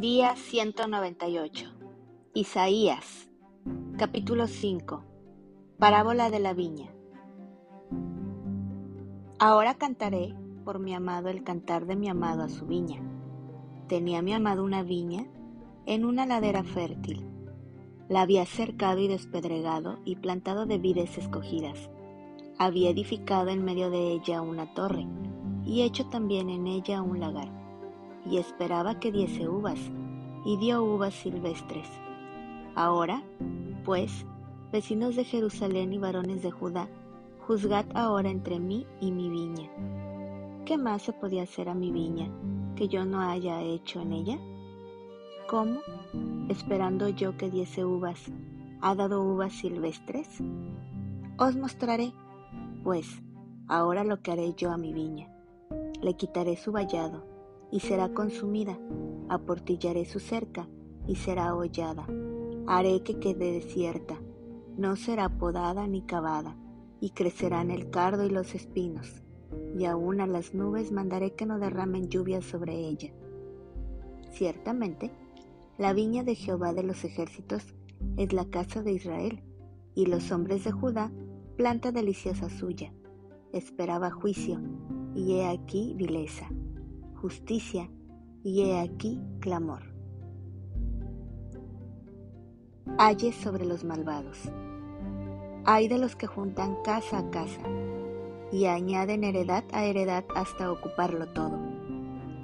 Día 198. Isaías. Capítulo 5. Parábola de la viña. Ahora cantaré por mi amado el cantar de mi amado a su viña. Tenía mi amado una viña en una ladera fértil. La había cercado y despedregado y plantado de vides escogidas. Había edificado en medio de ella una torre y hecho también en ella un lagar y esperaba que diese uvas, y dio uvas silvestres. Ahora, pues, vecinos de Jerusalén y varones de Judá, juzgad ahora entre mí y mi viña. ¿Qué más se podía hacer a mi viña que yo no haya hecho en ella? ¿Cómo, esperando yo que diese uvas, ha dado uvas silvestres? Os mostraré, pues, ahora lo que haré yo a mi viña. Le quitaré su vallado, y será consumida. Aportillaré su cerca y será hollada. Haré que quede desierta. No será podada ni cavada, y crecerán el cardo y los espinos. Y aún a las nubes mandaré que no derramen lluvia sobre ella. Ciertamente, la viña de Jehová de los ejércitos es la casa de Israel, y los hombres de Judá planta deliciosa suya. Esperaba juicio, y he aquí vileza justicia, y he aquí clamor. Ayes sobre los malvados. Hay de los que juntan casa a casa y añaden heredad a heredad hasta ocuparlo todo.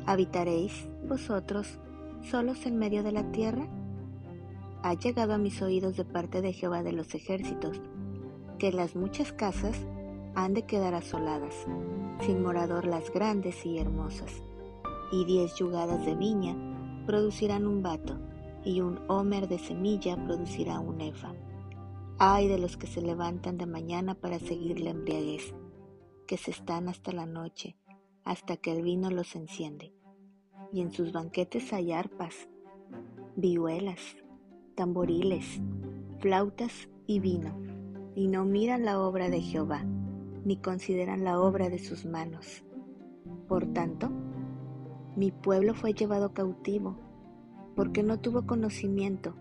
¿Habitaréis vosotros solos en medio de la tierra? Ha llegado a mis oídos de parte de Jehová de los ejércitos, que las muchas casas han de quedar asoladas, sin morador las grandes y hermosas y diez yugadas de viña producirán un vato, y un homer de semilla producirá un efa. Ay de los que se levantan de mañana para seguir la embriaguez, que se están hasta la noche, hasta que el vino los enciende. Y en sus banquetes hay arpas, vihuelas, tamboriles, flautas y vino, y no miran la obra de Jehová, ni consideran la obra de sus manos. Por tanto, mi pueblo fue llevado cautivo, porque no tuvo conocimiento,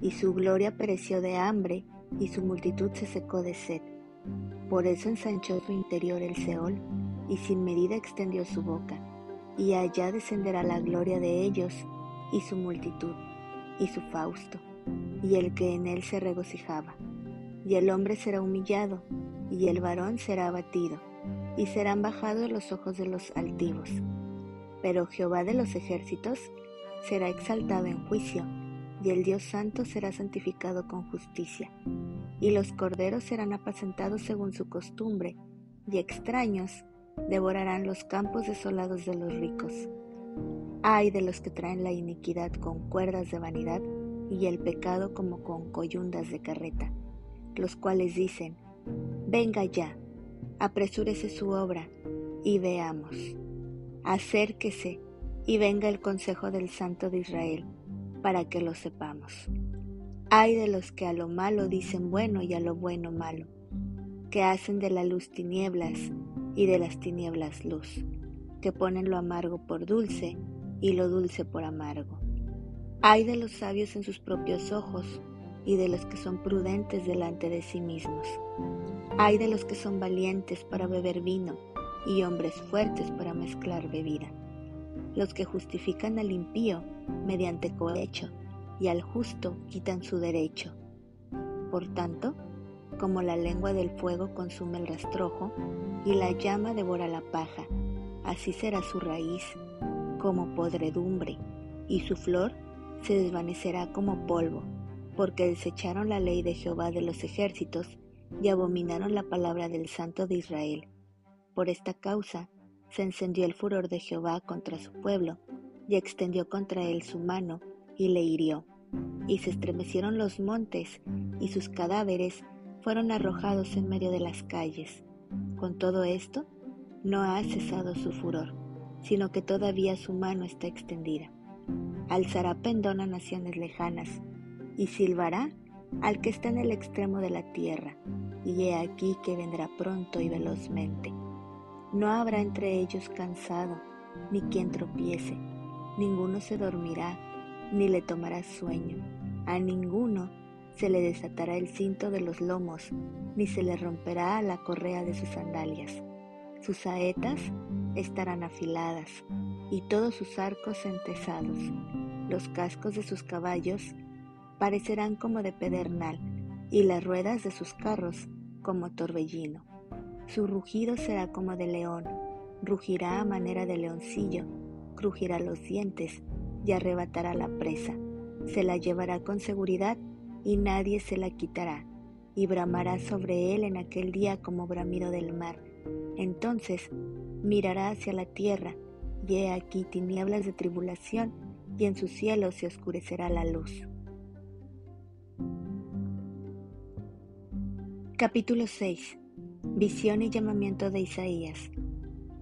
y su gloria pereció de hambre, y su multitud se secó de sed. Por eso ensanchó su interior el Seol, y sin medida extendió su boca, y allá descenderá la gloria de ellos, y su multitud, y su fausto, y el que en él se regocijaba. Y el hombre será humillado, y el varón será abatido, y serán bajados los ojos de los altivos pero Jehová de los ejércitos será exaltado en juicio, y el Dios santo será santificado con justicia. Y los corderos serán apacentados según su costumbre, y extraños devorarán los campos desolados de los ricos. Ay de los que traen la iniquidad con cuerdas de vanidad y el pecado como con coyundas de carreta, los cuales dicen, venga ya, apresúrese su obra, y veamos acérquese y venga el consejo del Santo de Israel, para que lo sepamos. Ay de los que a lo malo dicen bueno y a lo bueno malo, que hacen de la luz tinieblas y de las tinieblas luz, que ponen lo amargo por dulce y lo dulce por amargo. Ay de los sabios en sus propios ojos y de los que son prudentes delante de sí mismos. Ay de los que son valientes para beber vino y hombres fuertes para mezclar bebida, los que justifican al impío mediante cohecho y al justo quitan su derecho. Por tanto, como la lengua del fuego consume el rastrojo y la llama devora la paja, así será su raíz como podredumbre y su flor se desvanecerá como polvo, porque desecharon la ley de Jehová de los ejércitos y abominaron la palabra del Santo de Israel. Por esta causa se encendió el furor de Jehová contra su pueblo, y extendió contra él su mano, y le hirió. Y se estremecieron los montes, y sus cadáveres fueron arrojados en medio de las calles. Con todo esto, no ha cesado su furor, sino que todavía su mano está extendida. Alzará pendón a naciones lejanas, y silbará al que está en el extremo de la tierra, y he aquí que vendrá pronto y velozmente. No habrá entre ellos cansado, ni quien tropiece, ninguno se dormirá, ni le tomará sueño. A ninguno se le desatará el cinto de los lomos, ni se le romperá la correa de sus sandalias. Sus saetas estarán afiladas, y todos sus arcos entesados. Los cascos de sus caballos parecerán como de pedernal, y las ruedas de sus carros como torbellino. Su rugido será como de león, rugirá a manera de leoncillo, crujirá los dientes y arrebatará la presa. Se la llevará con seguridad y nadie se la quitará, y bramará sobre él en aquel día como bramido del mar. Entonces mirará hacia la tierra, y he aquí tinieblas de tribulación, y en su cielo se oscurecerá la luz. Capítulo 6 Visión y llamamiento de Isaías.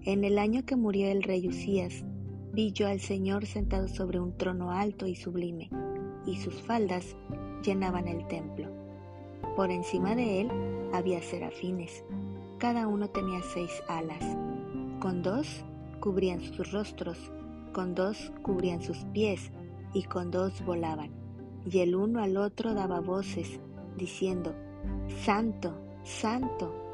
En el año que murió el rey Usías, vi yo al Señor sentado sobre un trono alto y sublime, y sus faldas llenaban el templo. Por encima de él había serafines, cada uno tenía seis alas, con dos cubrían sus rostros, con dos cubrían sus pies, y con dos volaban, y el uno al otro daba voces, diciendo, Santo, Santo,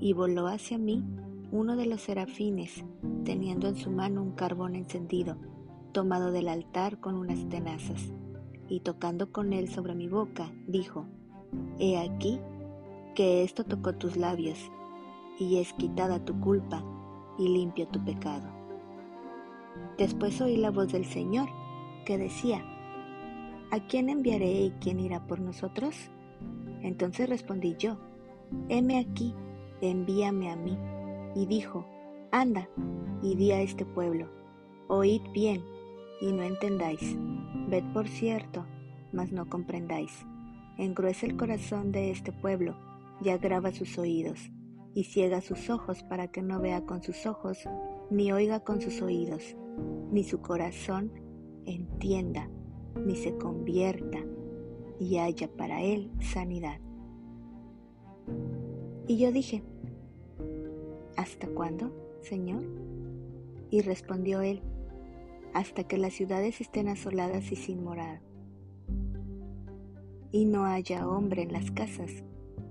Y voló hacia mí uno de los serafines, teniendo en su mano un carbón encendido, tomado del altar con unas tenazas, y tocando con él sobre mi boca, dijo, He aquí que esto tocó tus labios, y es quitada tu culpa, y limpio tu pecado. Después oí la voz del Señor, que decía, ¿A quién enviaré y quién irá por nosotros? Entonces respondí yo, heme aquí, envíame a mí. Y dijo, anda, y di a este pueblo, oíd bien, y no entendáis, ved por cierto, mas no comprendáis. Engruesa el corazón de este pueblo, y agrava sus oídos, y ciega sus ojos para que no vea con sus ojos, ni oiga con sus oídos, ni su corazón entienda, ni se convierta, y haya para él sanidad. Y yo dije, ¿hasta cuándo, Señor? Y respondió él, hasta que las ciudades estén asoladas y sin morada, y no haya hombre en las casas,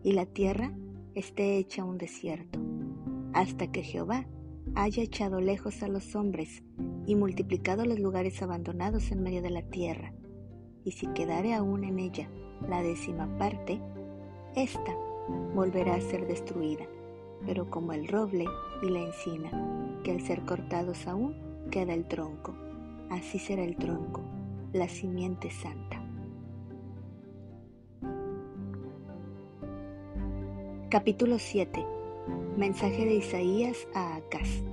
y la tierra esté hecha un desierto, hasta que Jehová haya echado lejos a los hombres y multiplicado los lugares abandonados en medio de la tierra y si quedare aún en ella la décima parte, ésta volverá a ser destruida, pero como el roble y la encina, que al ser cortados aún queda el tronco, así será el tronco, la simiente santa. Capítulo 7 Mensaje de Isaías a Acaz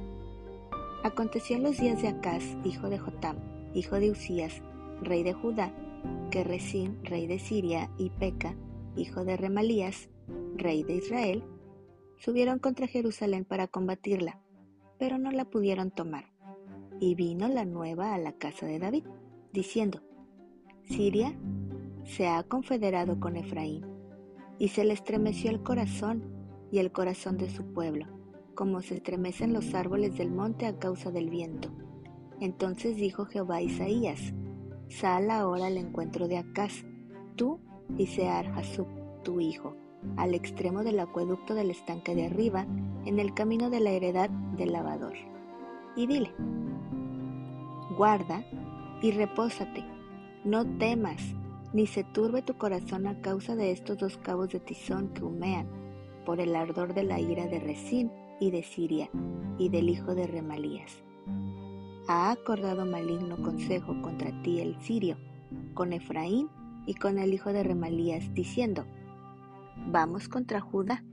Aconteció en los días de Acaz, hijo de Jotam, hijo de Usías, rey de Judá, que Resín, rey de Siria, y Peca, hijo de Remalías, rey de Israel, subieron contra Jerusalén para combatirla, pero no la pudieron tomar. Y vino la nueva a la casa de David, diciendo, Siria se ha confederado con Efraín, y se le estremeció el corazón y el corazón de su pueblo, como se estremecen los árboles del monte a causa del viento. Entonces dijo Jehová a Isaías, Sal ahora al encuentro de Acaz, tú y Sear Hasub, tu hijo, al extremo del acueducto del estanque de arriba, en el camino de la heredad del lavador. Y dile, guarda y repósate, no temas, ni se turbe tu corazón a causa de estos dos cabos de tizón que humean, por el ardor de la ira de Resín y de Siria, y del hijo de Remalías ha acordado maligno consejo contra ti el sirio, con Efraín y con el hijo de Remalías, diciendo, Vamos contra Judá,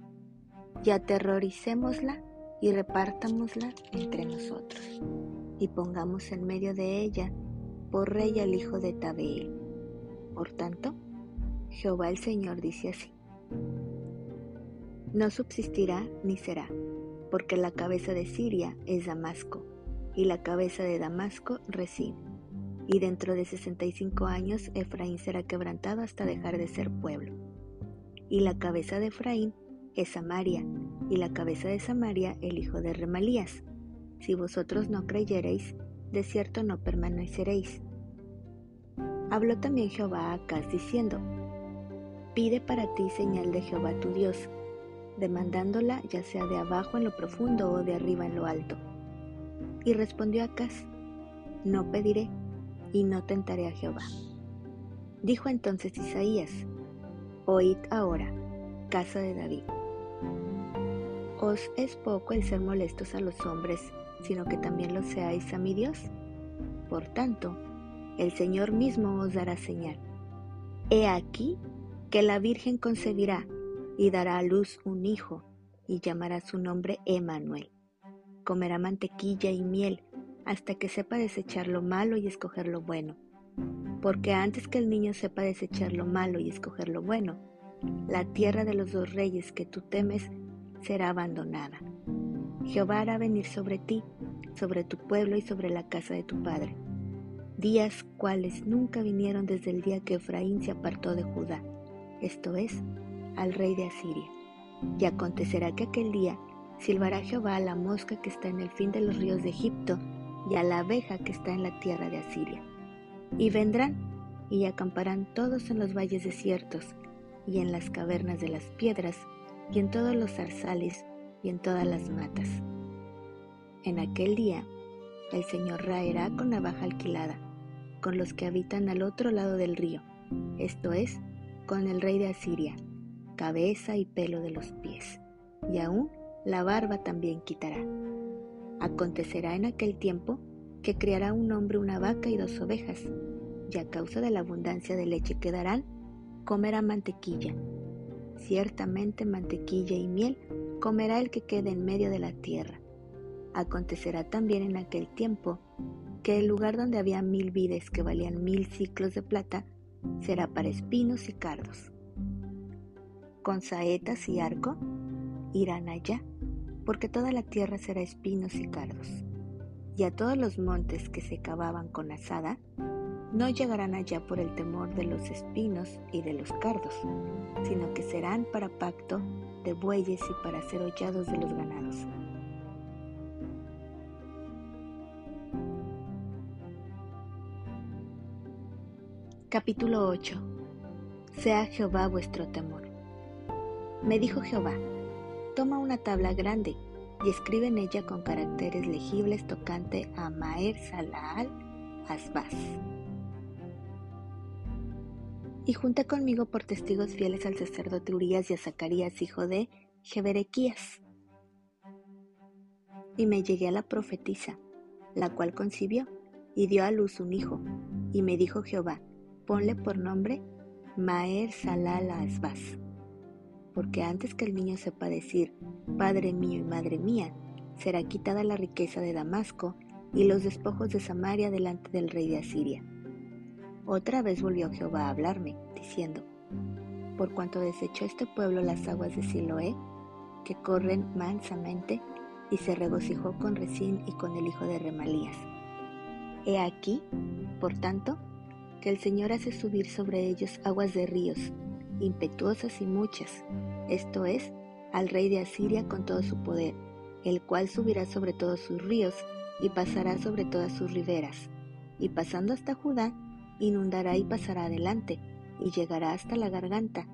y aterroricémosla y repártamosla entre nosotros, y pongamos en medio de ella por rey al hijo de Tabeel. Por tanto, Jehová el Señor dice así, no subsistirá ni será, porque la cabeza de Siria es Damasco, y la cabeza de Damasco Resín. Y dentro de sesenta y cinco años Efraín será quebrantado hasta dejar de ser pueblo. Y la cabeza de Efraín es Samaria, y la cabeza de Samaria el hijo de Remalías. Si vosotros no creyereis, de cierto no permaneceréis. Habló también Jehová a Acaz diciendo, Pide para ti señal de Jehová tu Dios, demandándola ya sea de abajo en lo profundo o de arriba en lo alto. Y respondió Acaz, No pediré, y no tentaré a Jehová. Dijo entonces Isaías, Oíd ahora, casa de David. ¿Os es poco el ser molestos a los hombres, sino que también lo seáis a mi Dios? Por tanto, el Señor mismo os dará señal. He aquí que la Virgen concebirá y dará a luz un hijo, y llamará su nombre Emanuel. Comerá mantequilla y miel hasta que sepa desechar lo malo y escoger lo bueno. Porque antes que el niño sepa desechar lo malo y escoger lo bueno, la tierra de los dos reyes que tú temes será abandonada. Jehová hará venir sobre ti, sobre tu pueblo y sobre la casa de tu padre, días cuales nunca vinieron desde el día que Efraín se apartó de Judá, esto es, al rey de Asiria. Y acontecerá que aquel día silbará Jehová a la mosca que está en el fin de los ríos de Egipto y a la abeja que está en la tierra de Asiria. Y vendrán y acamparán todos en los valles desiertos y en las cavernas de las piedras y en todos los zarzales y en todas las matas. En aquel día el Señor raerá con navaja alquilada, con los que habitan al otro lado del río, esto es, con el rey de Asiria, cabeza y pelo de los pies, y aún la barba también quitará. Acontecerá en aquel tiempo que criará un hombre una vaca y dos ovejas, y a causa de la abundancia de leche que darán, comerá mantequilla. Ciertamente mantequilla y miel comerá el que quede en medio de la tierra. Acontecerá también en aquel tiempo que el lugar donde había mil vides que valían mil ciclos de plata será para espinos y cardos con saetas y arco, irán allá, porque toda la tierra será espinos y cardos. Y a todos los montes que se cavaban con asada, no llegarán allá por el temor de los espinos y de los cardos, sino que serán para pacto de bueyes y para ser hollados de los ganados. Capítulo 8 Sea Jehová vuestro temor. Me dijo Jehová, toma una tabla grande y escribe en ella con caracteres legibles tocante a Maer Salaal Asbaz. Y junté conmigo por testigos fieles al sacerdote Urias y a Zacarías, hijo de Jeberequías. Y me llegué a la profetisa, la cual concibió y dio a luz un hijo. Y me dijo Jehová, ponle por nombre Maer Salal Asbaz porque antes que el niño sepa decir, Padre mío y Madre mía, será quitada la riqueza de Damasco y los despojos de Samaria delante del rey de Asiria. Otra vez volvió Jehová a hablarme, diciendo, Por cuanto desechó este pueblo las aguas de Siloé, que corren mansamente, y se regocijó con Resín y con el hijo de Remalías. He aquí, por tanto, que el Señor hace subir sobre ellos aguas de ríos, impetuosas y muchas, esto es, al rey de Asiria con todo su poder, el cual subirá sobre todos sus ríos y pasará sobre todas sus riberas, y pasando hasta Judá, inundará y pasará adelante, y llegará hasta la garganta,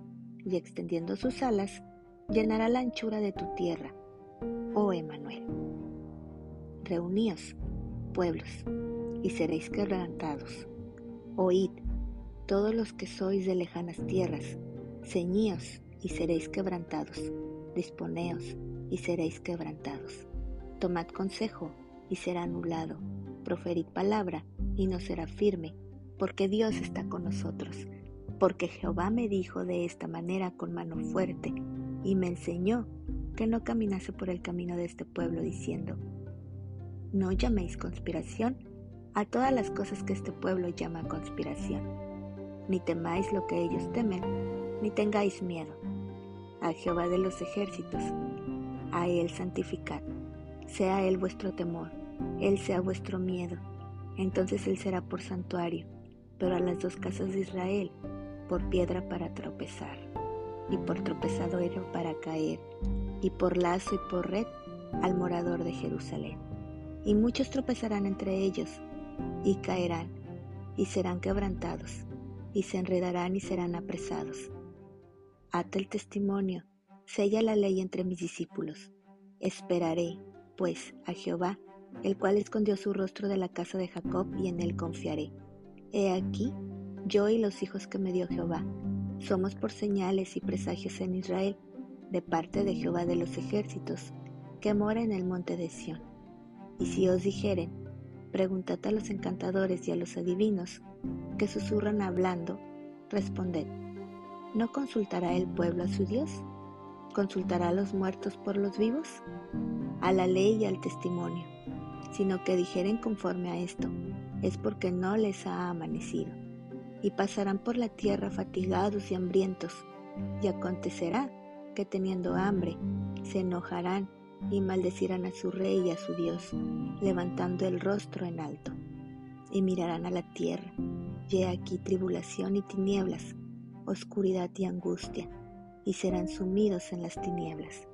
y extendiendo sus alas, llenará la anchura de tu tierra, oh Emanuel. Reuníos, pueblos, y seréis quebrantados. Oíd, todos los que sois de lejanas tierras, ceñíos y seréis quebrantados, disponeos y seréis quebrantados. Tomad consejo y será anulado, proferid palabra y no será firme, porque Dios está con nosotros, porque Jehová me dijo de esta manera con mano fuerte, y me enseñó que no caminase por el camino de este pueblo, diciendo, no llaméis conspiración a todas las cosas que este pueblo llama conspiración ni temáis lo que ellos temen, ni tengáis miedo. A Jehová de los ejércitos, a Él santificad, sea Él vuestro temor, Él sea vuestro miedo. Entonces Él será por santuario, pero a las dos casas de Israel por piedra para tropezar, y por tropezadero para caer, y por lazo y por red al morador de Jerusalén. Y muchos tropezarán entre ellos, y caerán, y serán quebrantados, y se enredarán y serán apresados. Ata el testimonio, sella la ley entre mis discípulos. Esperaré, pues, a Jehová, el cual escondió su rostro de la casa de Jacob, y en él confiaré. He aquí, yo y los hijos que me dio Jehová, somos por señales y presagios en Israel, de parte de Jehová de los ejércitos, que mora en el monte de Sión. Y si os dijeren, preguntad a los encantadores y a los adivinos, que susurran hablando, responded, ¿no consultará el pueblo a su Dios? ¿Consultará a los muertos por los vivos? A la ley y al testimonio, sino que dijeren conforme a esto, es porque no les ha amanecido. Y pasarán por la tierra fatigados y hambrientos, y acontecerá que teniendo hambre, se enojarán y maldecirán a su rey y a su Dios, levantando el rostro en alto. Y mirarán a la tierra, y aquí tribulación y tinieblas, oscuridad y angustia, y serán sumidos en las tinieblas